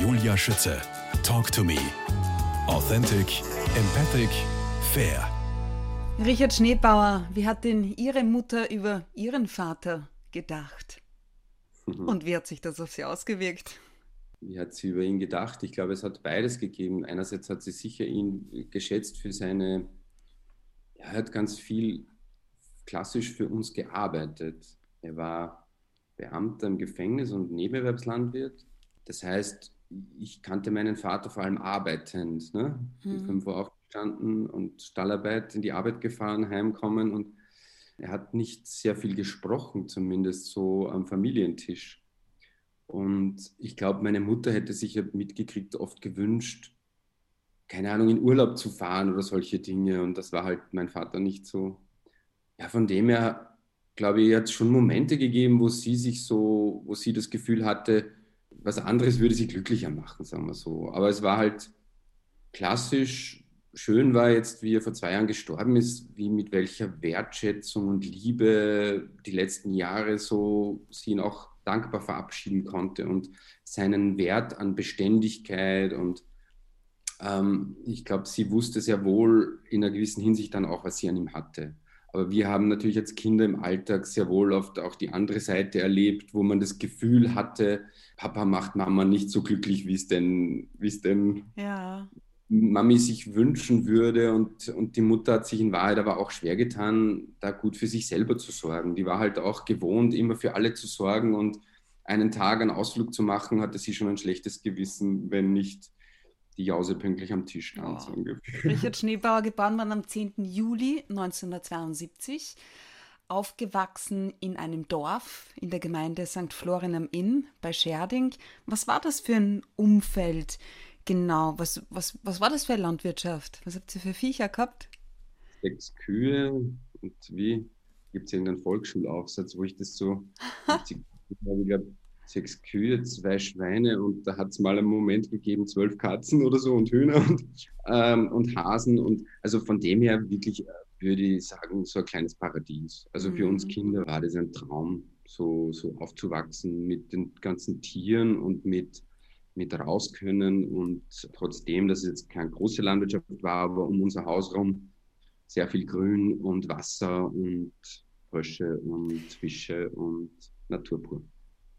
Julia Schütze. Talk to me. Authentic, empathic, fair. Richard Schneebauer, wie hat denn Ihre Mutter über Ihren Vater gedacht? Mhm. Und wie hat sich das auf Sie ausgewirkt? Wie hat sie über ihn gedacht? Ich glaube, es hat beides gegeben. Einerseits hat sie sicher ihn geschätzt für seine, er hat ganz viel klassisch für uns gearbeitet. Er war Beamter im Gefängnis und Nebenerwerbslandwirt. Das heißt, ich kannte meinen Vater vor allem arbeitend. Ne? Mhm. 5 Uhr aufgestanden und Stallarbeit in die Arbeit gefahren, heimkommen und er hat nicht sehr viel gesprochen, zumindest so am Familientisch. Und ich glaube, meine Mutter hätte sich ja mitgekriegt, oft gewünscht, keine Ahnung, in Urlaub zu fahren oder solche Dinge. Und das war halt mein Vater nicht so. Ja, von dem her, glaube ich, hat es schon Momente gegeben, wo sie sich so, wo sie das Gefühl hatte, was anderes würde sie glücklicher machen, sagen wir so. Aber es war halt klassisch. Schön war jetzt, wie er vor zwei Jahren gestorben ist, wie mit welcher Wertschätzung und Liebe die letzten Jahre so sie ihn auch dankbar verabschieden konnte und seinen Wert an Beständigkeit und ähm, ich glaube, sie wusste sehr wohl in einer gewissen Hinsicht dann auch, was sie an ihm hatte. Aber wir haben natürlich als Kinder im Alltag sehr wohl oft auch die andere Seite erlebt, wo man das Gefühl hatte, Papa macht Mama nicht so glücklich, wie es denn, wie es denn Ja. Mami sich wünschen würde. Und, und die Mutter hat sich in Wahrheit aber auch schwer getan, da gut für sich selber zu sorgen. Die war halt auch gewohnt, immer für alle zu sorgen und einen Tag einen Ausflug zu machen, hatte sie schon ein schlechtes Gewissen, wenn nicht die Jause pünktlich am Tisch stand. Oh. So. Richard Schneebauer, geboren worden am 10. Juli 1972, aufgewachsen in einem Dorf in der Gemeinde St. Florian am Inn bei Scherding. Was war das für ein Umfeld genau? Was, was, was war das für eine Landwirtschaft? Was habt ihr für Viecher gehabt? Sechs Kühe und wie gibt es irgendeinen Volksschulaufsatz, wo ich das so witzig habe, ich glaube, sechs Kühe, zwei Schweine und da hat es mal einen Moment gegeben, zwölf Katzen oder so und Hühner und, ähm, und Hasen und also von dem her wirklich, äh, würde ich sagen, so ein kleines Paradies. Also für uns Mhm. Kinder war das ein Traum, so, so aufzuwachsen mit den ganzen Tieren und mit, mit rauskönnen und trotzdem, dass es jetzt keine große Landwirtschaft war, aber um unser Haus rum sehr viel Grün und Wasser und Frösche und Fische und Natur pur.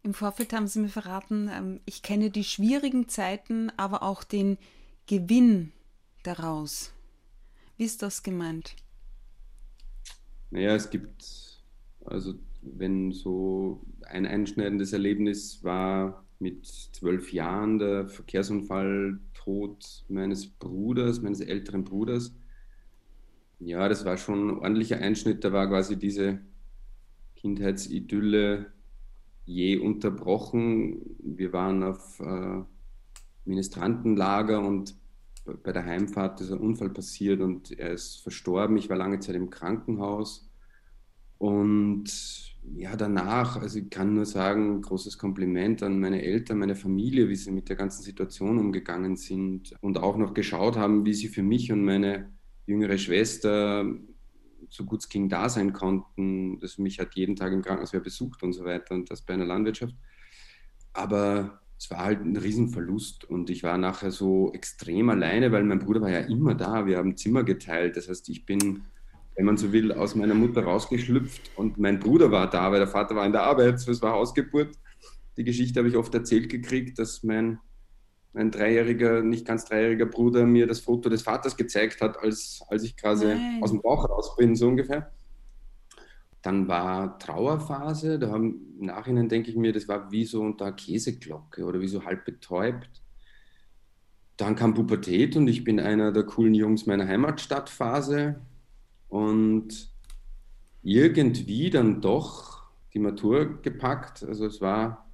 Im Vorfeld haben Sie mir verraten, ähm, ich kenne die schwierigen Zeiten, aber auch den Gewinn daraus. Wie ist das gemeint? Naja, es gibt, also wenn so ein einschneidendes Erlebnis war mit zwölf Jahren der Verkehrsunfall, Tod meines Bruders, meines älteren Bruders. Ja, das war schon ein ordentlicher Einschnitt. Da war quasi diese Kindheitsidylle je unterbrochen. Wir waren auf äh, Ministrantenlager und bei der Heimfahrt ist ein Unfall passiert und er ist verstorben. Ich war lange Zeit im Krankenhaus. Und ja, danach, also ich kann nur sagen, großes Kompliment an meine Eltern, meine Familie, wie sie mit der ganzen Situation umgegangen sind und auch noch geschaut haben, wie sie für mich und meine jüngere Schwester so gut es ging da sein konnten. Das mich hat jeden Tag im Krankenhaus besucht und so weiter und das bei einer Landwirtschaft. Aber es war halt ein Riesenverlust und ich war nachher so extrem alleine, weil mein Bruder war ja immer da. Wir haben Zimmer geteilt. Das heißt, ich bin, wenn man so will, aus meiner Mutter rausgeschlüpft und mein Bruder war da, weil der Vater war in der Arbeit. So, es war Hausgeburt. Die Geschichte habe ich oft erzählt gekriegt, dass mein, mein dreijähriger, nicht ganz dreijähriger Bruder mir das Foto des Vaters gezeigt hat, als, als ich quasi Nein. aus dem Bauch raus bin, so ungefähr. Dann war Trauerphase, da haben, im Nachhinein denke ich mir, das war wie so unter Käseglocke oder wie so halb betäubt. Dann kam Pubertät und ich bin einer der coolen Jungs meiner Heimatstadtphase und irgendwie dann doch die Matur gepackt. Also es war,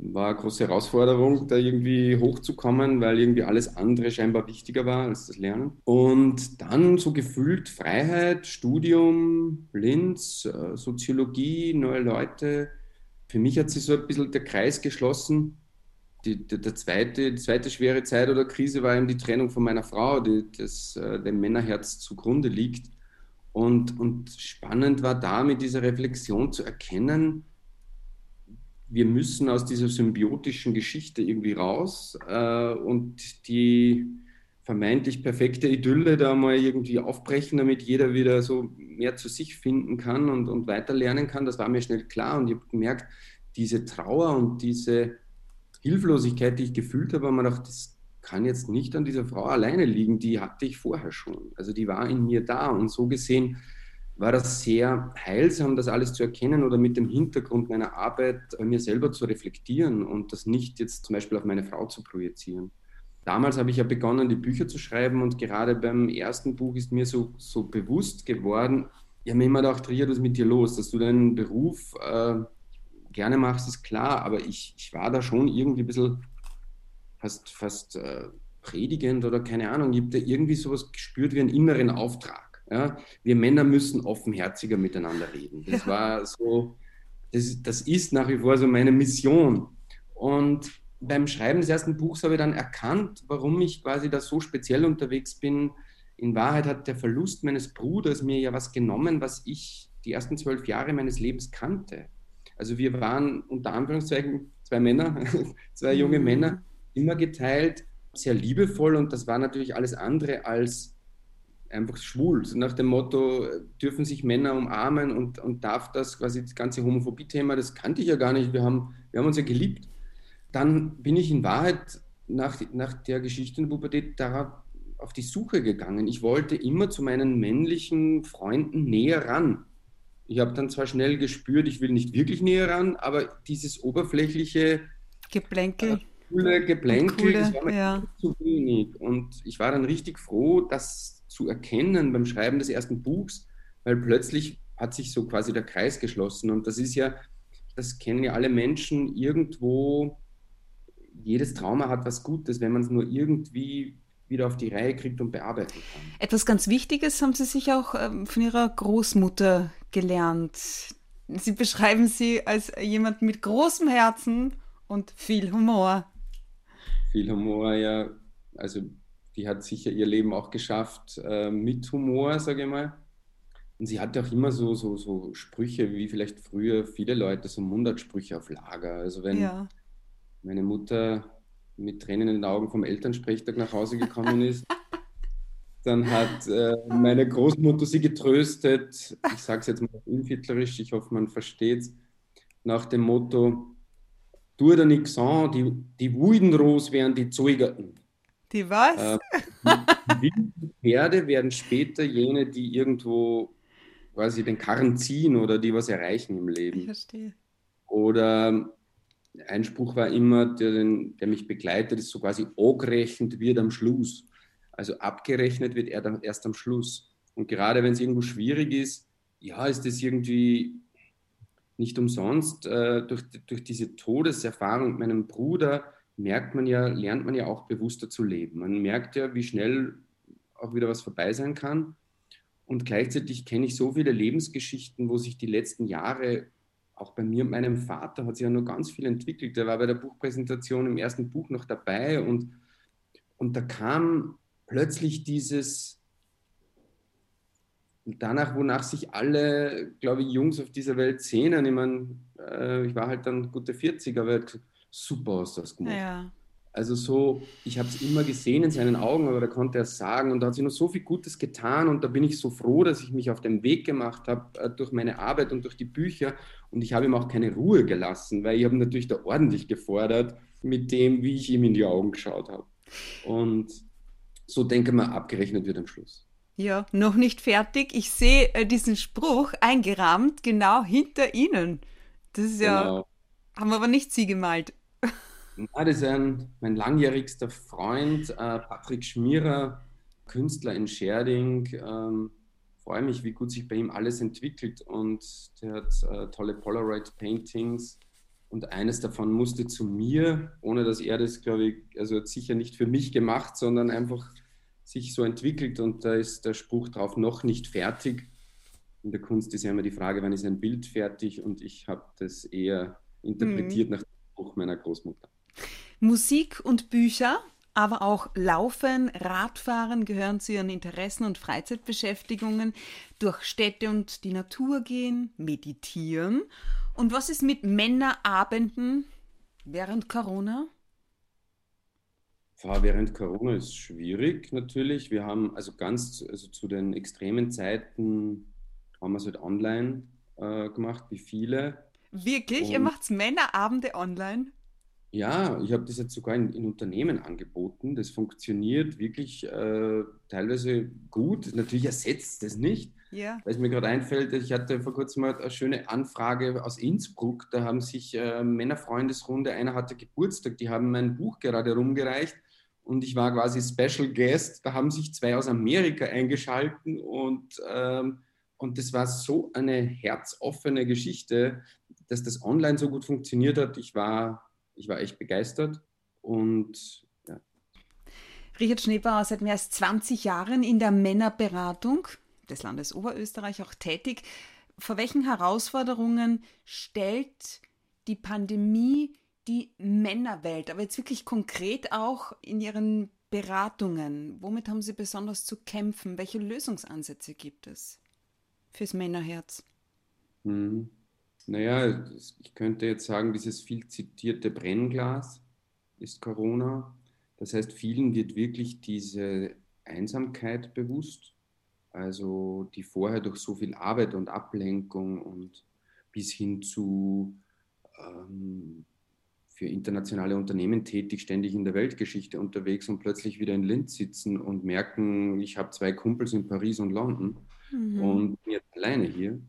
war eine große Herausforderung, da irgendwie hochzukommen, weil irgendwie alles andere scheinbar wichtiger war als das Lernen. Und dann so gefühlt Freiheit, Studium, Linz, äh, Soziologie, neue Leute. Für mich hat sich so ein bisschen der Kreis geschlossen. Die, die, der zweite, die zweite schwere Zeit oder Krise war eben die Trennung von meiner Frau, die das, äh, dem Männerherz zugrunde liegt. Und, und spannend war da mit dieser Reflexion zu erkennen, wir müssen aus dieser symbiotischen Geschichte irgendwie raus äh, und die vermeintlich perfekte Idylle da mal irgendwie aufbrechen, damit jeder wieder so mehr zu sich finden kann und, und weiter lernen kann. Das war mir schnell klar und ich habe gemerkt, diese Trauer und diese Hilflosigkeit, die ich gefühlt habe, habe mir gedacht, das kann jetzt nicht an dieser Frau alleine liegen, die hatte ich vorher schon. Also die war in mir da und so gesehen war das sehr heilsam, das alles zu erkennen oder mit dem Hintergrund meiner Arbeit bei mir selber zu reflektieren und das nicht jetzt zum Beispiel auf meine Frau zu projizieren. Damals habe ich ja begonnen, die Bücher zu schreiben und gerade beim ersten Buch ist mir so, so bewusst geworden, ich habe mir immer gedacht, Ria, was ist mit dir los? Dass du deinen Beruf äh, gerne machst, ist klar, aber ich, ich war da schon irgendwie ein bisschen fast, fast äh, predigend oder keine Ahnung, ich habe da irgendwie sowas gespürt wie einen inneren Auftrag ja? Wir Männer müssen offenherziger miteinander reden. Das ja. war so, das, das ist nach wie vor so meine Mission. Und beim Schreiben des ersten Buchs habe ich dann erkannt, warum ich quasi da so speziell unterwegs bin. In Wahrheit hat der Verlust meines Bruders mir ja was genommen, was ich die ersten zwölf Jahre meines Lebens kannte. Also wir waren unter Anführungszeichen zwei Männer, zwei junge mhm. Männer, immer geteilt, sehr liebevoll und das war natürlich alles andere als einfach schwul. So nach dem Motto, dürfen sich Männer umarmen und, und darf das quasi das ganze Homophobie-Thema, das kannte ich ja gar nicht. Wir haben, wir haben uns ja geliebt. Dann bin ich in Wahrheit nach, nach der Geschichte in der Pubertät darauf auf die Suche gegangen. Ich wollte immer zu meinen männlichen Freunden näher ran. Ich habe dann zwar schnell gespürt, ich will nicht wirklich näher ran, aber dieses oberflächliche Geplänkel. Äh, coole Geplänkel, coole, das war mir ja. zu wenig. Und ich war dann richtig froh, dass zu erkennen beim Schreiben des ersten Buchs, weil plötzlich hat sich so quasi der Kreis geschlossen. Und das ist ja, das kennen ja alle Menschen irgendwo, jedes Trauma hat was Gutes, wenn man es nur irgendwie wieder auf die Reihe kriegt und bearbeiten kann. Etwas ganz Wichtiges haben Sie sich auch ähm, von Ihrer Großmutter gelernt. Sie beschreiben sie als jemand mit großem Herzen und viel Humor. Viel Humor, ja. Also die hat sicher ihr Leben auch geschafft äh, mit Humor, sage ich mal. Und sie hatte auch immer so, so, so Sprüche, wie vielleicht früher viele Leute, so Mundartsprüche auf Lager. Also wenn ja. meine Mutter mit Tränen in den Augen vom Elternsprechtag nach Hause gekommen ist, dann hat äh, meine Großmutter sie getröstet. Ich sage es jetzt mal unviertlerisch, ich hoffe, man versteht es. Nach dem Motto, tu dir nichts an, die, die Wuidenros wären die Zeugerten. Die was? Äh, die Pferde werden später jene, die irgendwo quasi den Karren ziehen oder die was erreichen im Leben. Ich verstehe. Oder ein Spruch war immer, der, den, der mich begleitet, ist so quasi angerechnet wird am Schluss. Also abgerechnet wird er dann erst am Schluss. Und gerade wenn es irgendwo schwierig ist, ja, ist das irgendwie nicht umsonst äh, durch, durch diese Todeserfahrung mit meinem Bruder merkt man ja, lernt man ja auch bewusster zu leben. Man merkt ja, wie schnell auch wieder was vorbei sein kann. Und gleichzeitig kenne ich so viele Lebensgeschichten, wo sich die letzten Jahre, auch bei mir und meinem Vater, hat sich ja nur ganz viel entwickelt. Der war bei der Buchpräsentation im ersten Buch noch dabei und, und da kam plötzlich dieses, danach, wonach sich alle, glaube ich, Jungs auf dieser Welt sehnen. Ich meine, äh, ich war halt dann gute 40, aber super hast du das gemacht. Ja. Also so, ich habe es immer gesehen in seinen Augen, aber da konnte er es sagen und da hat sich noch so viel Gutes getan und da bin ich so froh, dass ich mich auf den Weg gemacht habe äh, durch meine Arbeit und durch die Bücher und ich habe ihm auch keine Ruhe gelassen, weil ich habe natürlich da ordentlich gefordert mit dem, wie ich ihm in die Augen geschaut habe. Und so denke mal, abgerechnet wird am Schluss. Ja, noch nicht fertig. Ich sehe äh, diesen Spruch eingerahmt genau hinter Ihnen. Das ist ja, genau. haben wir aber nicht Sie gemalt. Ja, das ist ein, mein langjährigster Freund, äh, Patrick Schmierer, Künstler in Scherding. Ähm, freue mich, wie gut sich bei ihm alles entwickelt und der hat äh, tolle Polaroid-Paintings und eines davon musste zu mir, ohne dass er das, glaube ich, also sicher nicht für mich gemacht, sondern einfach sich so entwickelt und da ist der Spruch drauf noch nicht fertig. In der Kunst ist ja immer die Frage, wann ist ein Bild fertig und ich habe das eher interpretiert mhm. nach dem Spruch meiner Großmutter. Musik und Bücher, aber auch Laufen, Radfahren gehören zu ihren Interessen und Freizeitbeschäftigungen. Durch Städte und die Natur gehen, meditieren Und was ist mit Männerabenden während Corona? Während Corona ist schwierig natürlich. Wir haben also ganz, also zu den extremen Zeiten haben wir es halt online äh, gemacht, wie viele. Wirklich? Und Ihr macht Männerabende online? Ja, ich habe das jetzt sogar in, in, Unternehmen angeboten. Das funktioniert wirklich äh, teilweise gut. Natürlich ersetzt es nicht. Ja. Weil es mir gerade einfällt, ich hatte vor kurzem mal eine schöne Anfrage aus Innsbruck. Da haben sich äh, Männerfreundesrunde, einer hatte Geburtstag, die haben mein Buch gerade rumgereicht und ich war quasi Special Guest. Da haben sich zwei aus Amerika eingeschalten und, ähm, und das war so eine herzoffene Geschichte, dass das online so gut funktioniert hat. Ich war ich war echt begeistert und ja. Richard Schneebauer seit mehr als 20 Jahren in der Männerberatung des Landes Oberösterreich auch tätig. Vor welchen Herausforderungen stellt die Pandemie die Männerwelt, aber jetzt wirklich konkret auch in Ihren Beratungen? Womit haben Sie besonders zu kämpfen? Welche Lösungsansätze gibt es fürs Männerherz? Mhm. Naja, ich könnte jetzt sagen, dieses viel zitierte Brennglas ist Corona. Das heißt, vielen wird wirklich diese Einsamkeit bewusst, also die vorher durch so viel Arbeit und Ablenkung und bis hin zu ähm, für internationale Unternehmen tätig, ständig in der Weltgeschichte unterwegs und plötzlich wieder in Linz sitzen und merken, ich habe zwei Kumpels in Paris und London mhm. und bin jetzt alleine hier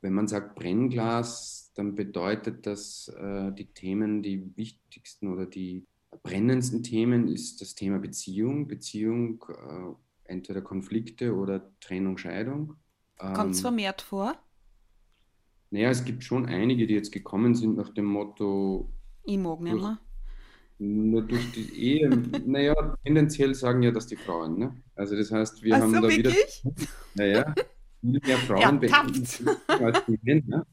wenn man sagt Brennglas, dann bedeutet das, äh, die Themen, die wichtigsten oder die brennendsten Themen ist das Thema Beziehung, Beziehung, äh, entweder Konflikte oder Trennung, Scheidung. Kommt es ähm, vermehrt vor? Naja, es gibt schon einige, die jetzt gekommen sind nach dem Motto. Ich mag nicht mehr. Nur durch die Ehe, naja, tendenziell sagen ja das die Frauen. Ne? Also das heißt, wir Ach haben so, da wirklich? wieder. Naja, viel mehr Frauen ja, als Männer.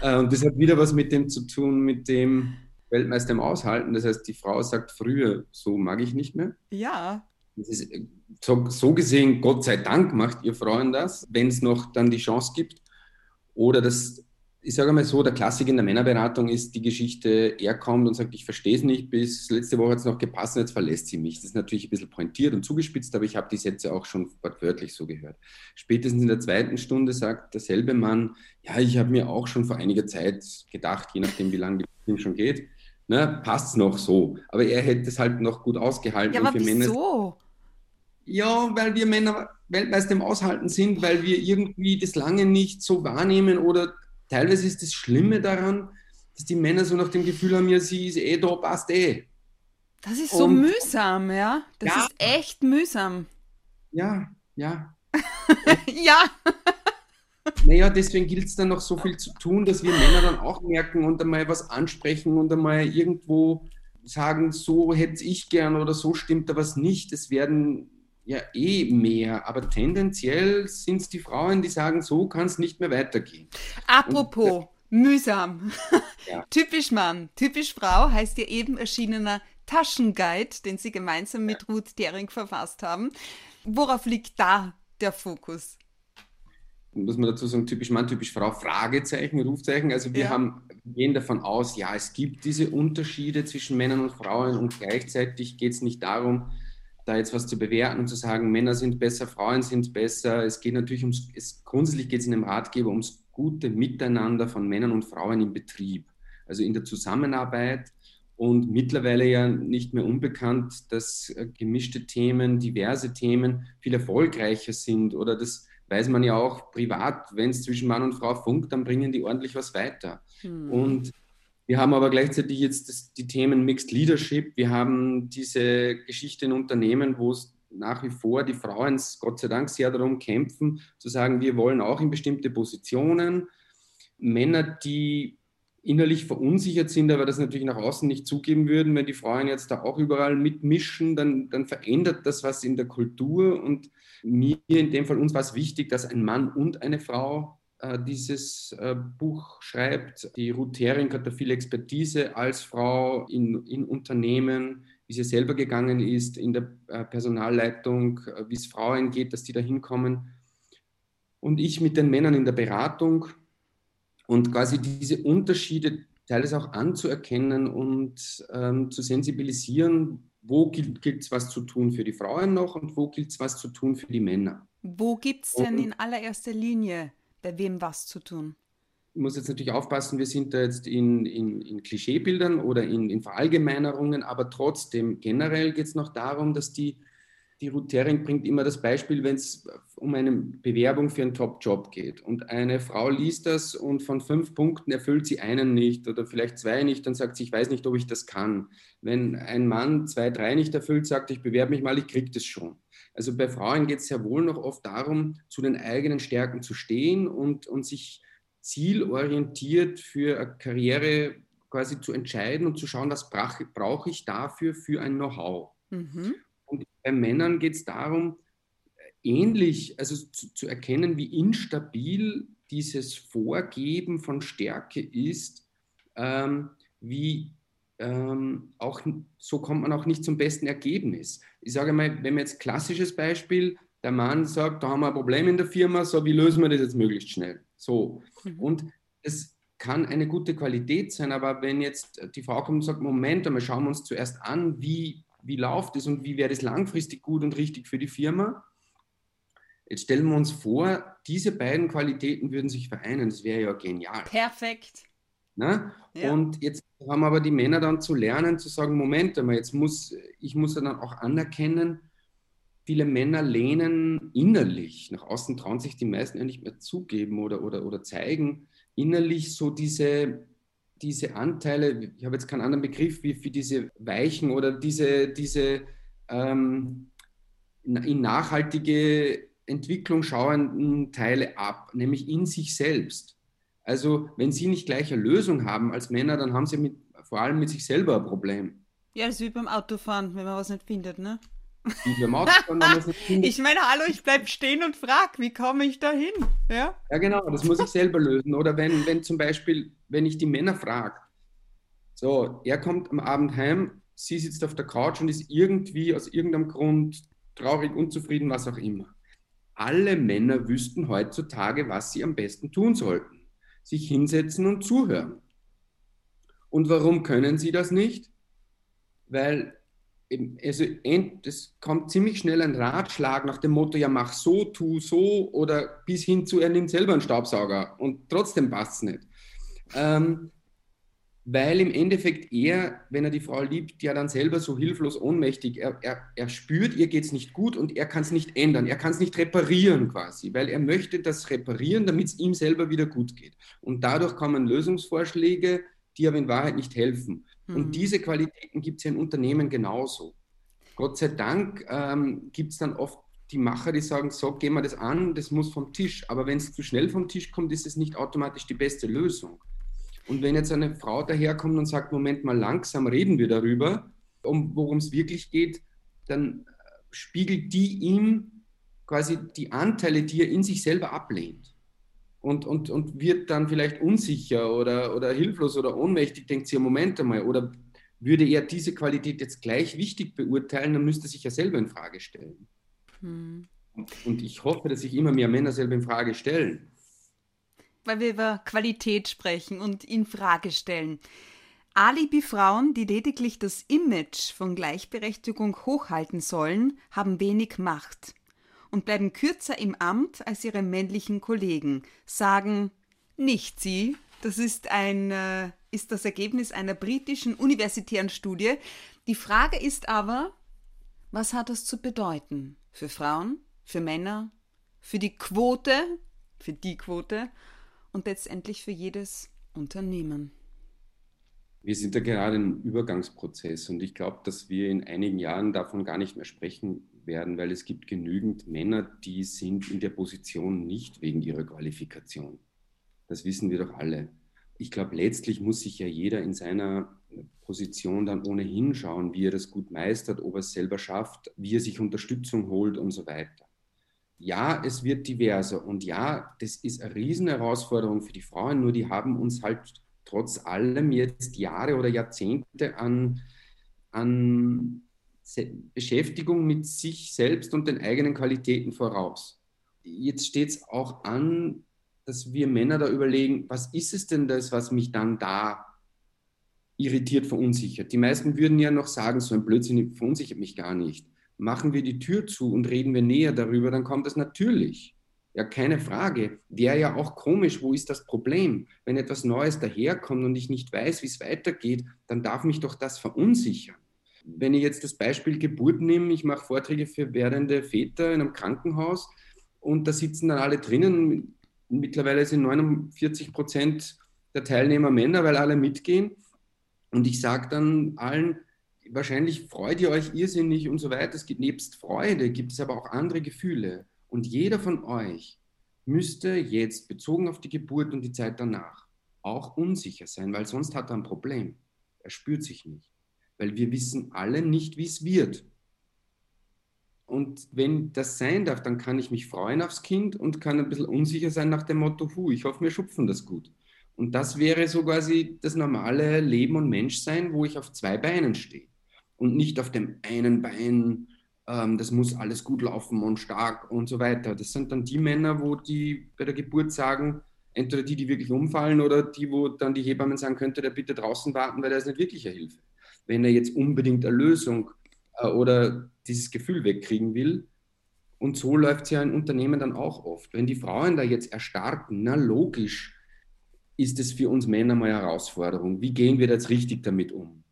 Äh, und das hat wieder was mit dem zu tun, mit dem Weltmeister im Aushalten. Das heißt, die Frau sagt früher, so mag ich nicht mehr. Ja. Ist so, so gesehen, Gott sei Dank macht ihr Frauen das, wenn es noch dann die Chance gibt. Oder das ich sage mal so, der Klassiker in der Männerberatung ist die Geschichte, er kommt und sagt, ich verstehe es nicht, bis letzte Woche hat es noch gepasst und jetzt verlässt sie mich. Das ist natürlich ein bisschen pointiert und zugespitzt, aber ich habe die Sätze auch schon wörtlich so gehört. Spätestens in der zweiten Stunde sagt derselbe Mann, ja, ich habe mir auch schon vor einiger Zeit gedacht, je nachdem, wie lange die Beziehung schon geht, ne, passt es noch so. Aber er hätte es halt noch gut ausgehalten. Ja, aber wieso? ja, weil wir Männer Weltmeister im Aushalten sind, weil wir irgendwie das lange nicht so wahrnehmen oder teilweise ist das Schlimme daran, dass die Männer so nach dem Gefühl haben, ja, sie ist eh da, passt eh. Das ist so Und, mühsam, ja. Das ja. ist echt mühsam. Ja, ja. ja. naja, deswegen gilt es dann noch so viel zu tun, dass wir Männer dann auch merken und einmal was ansprechen und einmal irgendwo sagen, so hätte ich gern oder so stimmt da was nicht. Es werden ja eh mehr, aber tendenziell sind es die Frauen, die sagen, so kann es nicht mehr weitergehen. Apropos Und, äh, mühsam. Ja. typisch Mann, typisch Frau heißt ihr eben erschienener Taschenguide, den sie gemeinsam mit ja. Ruth Dering verfasst haben. Worauf liegt da der Fokus? muss man dazu sagen, typisch Mann, typisch Frau, Fragezeichen, Rufzeichen. Also wir ja. haben, gehen davon aus, ja, es gibt diese Unterschiede zwischen Männern und Frauen und gleichzeitig geht es nicht darum, da jetzt was zu bewerten und zu sagen, Männer sind besser, Frauen sind besser. Es geht natürlich ums, es, grundsätzlich geht es in einem Ratgeber ums gute Miteinander von Männern und Frauen im Betrieb, also in der Zusammenarbeit. Und mittlerweile ja nicht mehr unbekannt, dass äh, gemischte Themen, diverse Themen viel erfolgreicher sind. Oder das weiß man ja auch privat, wenn es zwischen Mann und Frau funkt, dann bringen die ordentlich was weiter. Hm. Und wir haben aber gleichzeitig jetzt das, die Themen Mixed Leadership. Wir haben diese Geschichte in Unternehmen, wo es nach wie vor die Frauen Gott sei Dank sehr darum kämpfen, zu sagen, wir wollen auch in bestimmte Positionen. Männer, die innerlich verunsichert sind, aber das natürlich nach außen nicht zugeben würden, wenn die Frauen jetzt da auch überall mitmischen, dann, dann verändert das was in der Kultur. Und mir in dem Fall, uns war es wichtig, dass ein Mann und eine Frau dieses äh, Buch schreibt. Die Ruth Hering hat da viel Expertise als Frau in, in Unternehmen, wie sie selber gegangen ist, in der äh, Personalleitung, wie es Frauen geht, dass die da hinkommen. Und ich mit den Männern in der Beratung. Und quasi diese Unterschiede teilweise auch anzuerkennen und ähm, zu sensibilisieren, wo gilt es was zu tun für die Frauen noch und wo gilt es was zu tun für die Männer. Wo gibt es denn in allererster Linie bei wem was zu tun? Ich muss jetzt natürlich aufpassen, wir sind da jetzt in, in, in Klischeebildern oder in, in Verallgemeinerungen, aber trotzdem, generell geht es noch darum, dass die die Ruth Thering bringt immer das Beispiel, wenn es um eine Bewerbung für einen Top-Job geht und eine Frau liest das und von fünf Punkten erfüllt sie einen nicht oder vielleicht zwei nicht, dann sagt sie, ich weiß nicht, ob ich das kann. Wenn ein Mann zwei, drei nicht erfüllt, sagt, ich bewerbe mich mal, ich kriege das schon. Also bei Frauen geht es sehr wohl noch oft darum, zu den eigenen Stärken zu stehen und, und sich zielorientiert für eine Karriere quasi zu entscheiden und zu schauen, was brauche ich dafür für ein Know-how. Mhm. Und bei Männern geht es darum, ähnlich, also zu, zu, erkennen, wie instabil dieses Vorgeben von Stärke ist, ähm, wie ähm, auch so kommt man auch nicht zum besten Ergebnis. Ich sage mal, wenn man jetzt klassisches Beispiel, der Mann sagt, da haben wir ein Problem in der Firma, so wie lösen wir das jetzt möglichst schnell? So. Mhm. Und es kann eine gute Qualität sein, aber wenn jetzt die Frau kommt und sagt, Moment, einmal schauen wir uns zuerst an, wie wie läuft es und wie wäre das langfristig gut und richtig für die Firma. Jetzt stellen wir uns vor, diese beiden Qualitäten würden sich vereinen. Das wäre ja genial. Perfekt. Na? Ja. Und jetzt haben aber die Männer dann zu lernen, zu sagen, Moment einmal, jetzt muss, ich muss ja dann auch anerkennen, viele Männer lehnen innerlich, nach außen trauen sich die meisten ja nicht mehr zugeben oder, oder, oder zeigen, innerlich so diese diese Anteile, ich habe jetzt keinen anderen Begriff wie für diese weichen oder diese, diese ähm, in nachhaltige Entwicklung schauenden Teile ab, nämlich in sich selbst. Also wenn Sie nicht gleich eine Lösung haben als Männer, dann haben Sie mit, vor allem mit sich selber ein Problem. Ja, das ist wie beim Autofahren, wenn man was nicht findet, ne? Wie ich meine, hallo, ich bleibe stehen und frage, wie komme ich da hin? Ja? ja, genau, das muss ich selber lösen. Oder wenn, wenn zum Beispiel, wenn ich die Männer frage, so, er kommt am Abend heim, sie sitzt auf der Couch und ist irgendwie aus irgendeinem Grund traurig, unzufrieden, was auch immer. Alle Männer wüssten heutzutage, was sie am besten tun sollten. Sich hinsetzen und zuhören. Und warum können sie das nicht? Weil also es kommt ziemlich schnell ein Ratschlag nach dem Motto, ja mach so, tu so oder bis hin zu, er nimmt selber einen Staubsauger und trotzdem passt es nicht. Ähm, weil im Endeffekt er, wenn er die Frau liebt, ja dann selber so hilflos ohnmächtig, er, er, er spürt, ihr geht es nicht gut und er kann es nicht ändern, er kann es nicht reparieren quasi, weil er möchte das reparieren, damit es ihm selber wieder gut geht. Und dadurch kommen Lösungsvorschläge, die aber in Wahrheit nicht helfen. Mhm. Und diese Qualitäten gibt es ja in Unternehmen genauso. Gott sei Dank ähm, gibt es dann oft die Macher, die sagen, so, gehen wir das an, das muss vom Tisch. Aber wenn es zu schnell vom Tisch kommt, ist es nicht automatisch die beste Lösung. Und wenn jetzt eine Frau daherkommt und sagt, Moment mal, langsam reden wir darüber, um, worum es wirklich geht, dann äh, spiegelt die ihm quasi die Anteile, die er in sich selber ablehnt und, und, und wird dann vielleicht unsicher oder, oder hilflos oder ohnmächtig, denkt sie, ja, Moment einmal, oder würde er diese Qualität jetzt gleich wichtig beurteilen, dann müsste er sich ja selber in Frage stellen. Hm. Und ich hoffe, dass sich immer mehr Männer selber in Frage stellen. Weil wir über Qualität sprechen und in Frage stellen. Alibi-Frauen, die lediglich das Image von Gleichberechtigung hochhalten sollen, haben wenig Macht und bleiben kürzer im Amt als ihre männlichen Kollegen, sagen nicht sie. Das ist, ein, äh, ist das Ergebnis einer britischen universitären Studie. Die Frage ist aber, was hat das zu bedeuten? Für Frauen, für Männer, für die Quote, für die Quote und letztendlich für jedes Unternehmen. Wir sind da gerade im Übergangsprozess und ich glaube, dass wir in einigen Jahren davon gar nicht mehr sprechen werden, weil es gibt genügend Männer, die sind in der Position nicht wegen ihrer Qualifikation. Das wissen wir doch alle. Ich glaube, letztlich muss sich ja jeder in seiner Position dann ohnehin schauen, wie er das gut meistert, ob er es selber schafft, wie er sich Unterstützung holt und so weiter. Ja, es wird diverser und ja, das ist eine Riesenherausforderung für die Frauen, nur die haben uns halt trotz allem jetzt Jahre oder Jahrzehnte an, an Beschäftigung mit sich selbst und den eigenen Qualitäten voraus. Jetzt steht es auch an, dass wir Männer da überlegen, was ist es denn das, was mich dann da irritiert, verunsichert. Die meisten würden ja noch sagen, so ein Blödsinn verunsichert mich gar nicht. Machen wir die Tür zu und reden wir näher darüber, dann kommt das natürlich. Ja, keine Frage. Wäre ja auch komisch, wo ist das Problem? Wenn etwas Neues daherkommt und ich nicht weiß, wie es weitergeht, dann darf mich doch das verunsichern. Wenn ich jetzt das Beispiel Geburt nehme, ich mache Vorträge für werdende Väter in einem Krankenhaus und da sitzen dann alle drinnen. Mittlerweile sind 49 Prozent der Teilnehmer Männer, weil alle mitgehen. Und ich sage dann allen, wahrscheinlich freut ihr euch irrsinnig und so weiter. Es gibt nebst Freude, gibt es aber auch andere Gefühle. Und jeder von euch müsste jetzt, bezogen auf die Geburt und die Zeit danach, auch unsicher sein, weil sonst hat er ein Problem. Er spürt sich nicht. Weil wir wissen alle nicht, wie es wird. Und wenn das sein darf, dann kann ich mich freuen aufs Kind und kann ein bisschen unsicher sein nach dem Motto, hu, ich hoffe, wir schupfen das gut. Und das wäre so quasi das normale Leben und Menschsein, wo ich auf zwei Beinen stehe und nicht auf dem einen Bein, ähm, das muss alles gut laufen und stark und so weiter. Das sind dann die Männer, wo die bei der Geburt sagen, entweder die, die wirklich umfallen oder die, wo dann die Hebammen sagen, könnte der bitte draußen warten, weil er ist nicht wirklich eine Hilfe. Wenn er jetzt unbedingt eine Lösung äh, oder dieses Gefühl wegkriegen will. Und so läuft es ja in Unternehmen dann auch oft. Wenn die Frauen da jetzt erstarken, na logisch, ist es für uns Männer mal eine Herausforderung. Wie gehen wir jetzt richtig damit um?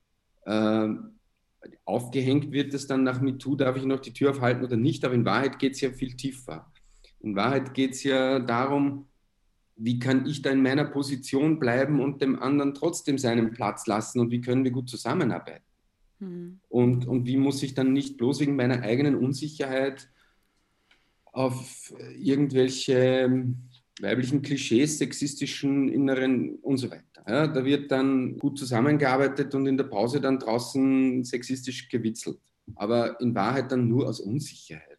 Ähm, aufgehängt wird es dann nach MeToo, darf ich noch die Tür aufhalten oder nicht, aber in Wahrheit geht es ja viel tiefer. In Wahrheit geht es ja darum, wie kann ich da in meiner Position bleiben und dem anderen trotzdem seinen Platz lassen und wie können wir gut zusammenarbeiten? Mhm. Und, und wie muss ich dann nicht bloß wegen meiner eigenen Unsicherheit auf irgendwelche weiblichen Klischees, sexistischen Inneren und so weiter. Ja, da wird dann gut zusammengearbeitet und in der Pause dann draußen sexistisch gewitzelt. Aber in Wahrheit dann nur aus Unsicherheit.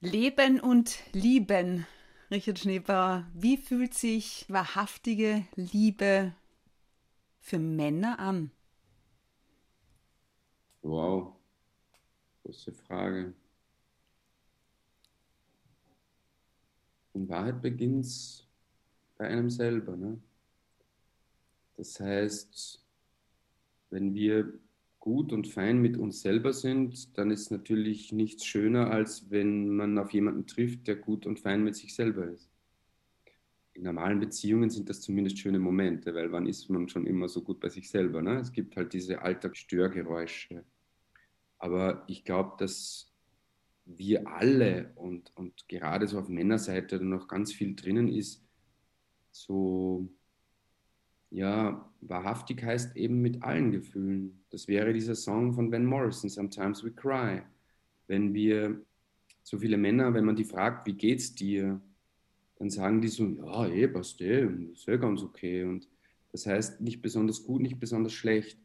Leben und lieben, Richard Schneebauer. Wie fühlt sich wahrhaftige Liebe für Männer an? Wow, große Frage. in Wahrheit beginnt es bei einem selber. Ne? Das heißt, wenn wir gut und fein mit uns selber sind, dann ist natürlich nichts schöner, als wenn man auf jemanden trifft, der gut und fein mit sich selber ist. In normalen Beziehungen sind das zumindest schöne Momente, weil wann ist man schon immer so gut bei sich selber? Ne? Es gibt halt diese Alltagsstörgeräusche. Aber ich glaube, dass wir alle und, und gerade so auf Männerseite noch ganz viel drinnen ist, so, ja, wahrhaftig heißt eben mit allen Gefühlen. Das wäre dieser Song von Van Morrison, Sometimes We Cry. Wenn wir, so viele Männer, wenn man die fragt, wie geht's dir, dann sagen die so, ja, eh, passt eh, ist eh ganz okay. Und das heißt nicht besonders gut, nicht besonders schlecht.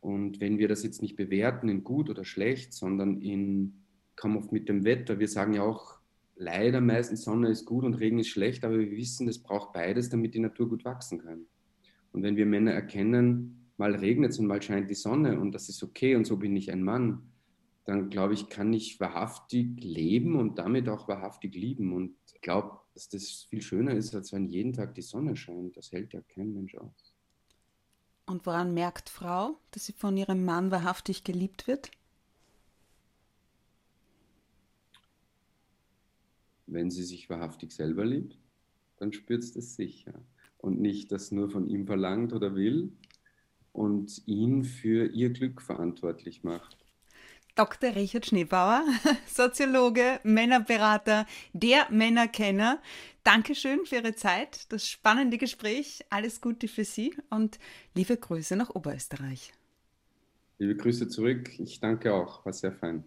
Und wenn wir das jetzt nicht bewerten in gut oder schlecht, sondern in kam oft mit dem Wetter. Wir sagen ja auch leider meistens, Sonne ist gut und Regen ist schlecht, aber wir wissen, es braucht beides, damit die Natur gut wachsen kann. Und wenn wir Männer erkennen, mal regnet es und mal scheint die Sonne und das ist okay und so bin ich ein Mann, dann glaube ich, kann ich wahrhaftig leben und damit auch wahrhaftig lieben. Und ich glaube, dass das viel schöner ist, als wenn jeden Tag die Sonne scheint. Das hält ja kein Mensch aus. Und woran merkt Frau, dass sie von ihrem Mann wahrhaftig geliebt wird? wenn sie sich wahrhaftig selber liebt, dann spürt es das sicher. Und nicht das nur von ihm verlangt oder will und ihn für ihr Glück verantwortlich macht. Dr. Richard Schneebauer, Soziologe, Männerberater, der Männerkenner. Dankeschön für Ihre Zeit, das spannende Gespräch. Alles Gute für Sie und liebe Grüße nach Oberösterreich. Liebe Grüße zurück. Ich danke auch. War sehr fein.